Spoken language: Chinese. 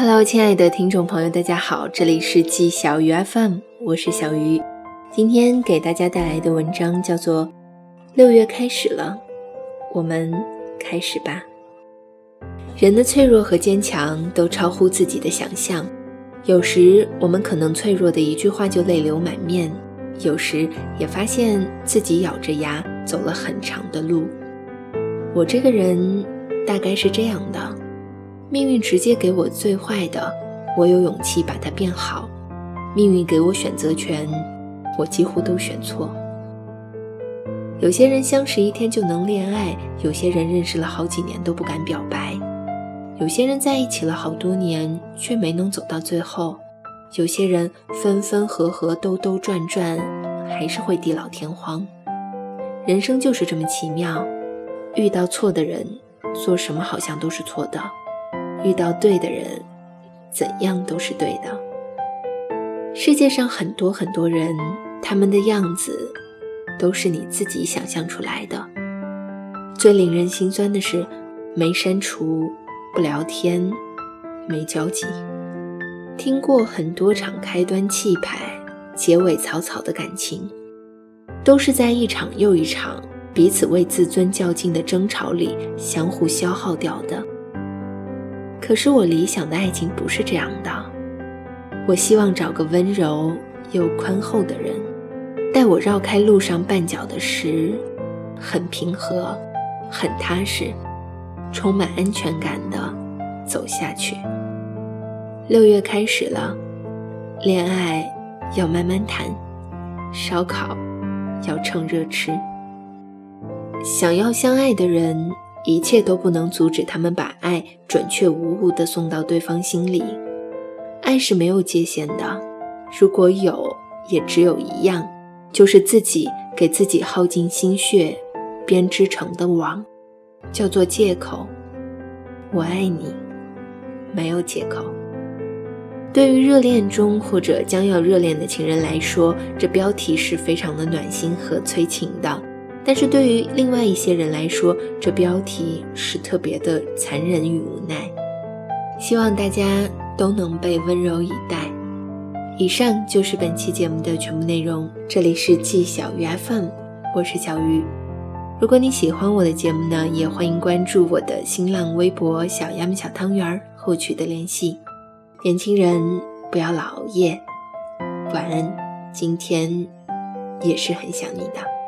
Hello，亲爱的听众朋友，大家好，这里是季小鱼 FM，我是小鱼。今天给大家带来的文章叫做《六月开始了》，我们开始吧。人的脆弱和坚强都超乎自己的想象，有时我们可能脆弱的一句话就泪流满面，有时也发现自己咬着牙走了很长的路。我这个人大概是这样的。命运直接给我最坏的，我有勇气把它变好；命运给我选择权，我几乎都选错。有些人相识一天就能恋爱，有些人认识了好几年都不敢表白，有些人在一起了好多年却没能走到最后，有些人分分合合兜兜转转，还是会地老天荒。人生就是这么奇妙，遇到错的人，做什么好像都是错的。遇到对的人，怎样都是对的。世界上很多很多人，他们的样子都是你自己想象出来的。最令人心酸的是，没删除，不聊天，没交集。听过很多场开端气派、结尾草草的感情，都是在一场又一场彼此为自尊较劲的争吵里相互消耗掉的。可是我理想的爱情不是这样的，我希望找个温柔又宽厚的人，带我绕开路上绊脚的石，很平和，很踏实，充满安全感的走下去。六月开始了，恋爱要慢慢谈，烧烤要趁热吃。想要相爱的人。一切都不能阻止他们把爱准确无误地送到对方心里。爱是没有界限的，如果有，也只有一样，就是自己给自己耗尽心血编织成的网，叫做借口。我爱你，没有借口。对于热恋中或者将要热恋的情人来说，这标题是非常的暖心和催情的。但是对于另外一些人来说，这标题是特别的残忍与无奈。希望大家都能被温柔以待。以上就是本期节目的全部内容。这里是季小鱼 FM，我是小鱼。如果你喜欢我的节目呢，也欢迎关注我的新浪微博“小鸭们小汤圆儿”后取得联系。年轻人不要老熬夜，晚安。今天也是很想你的。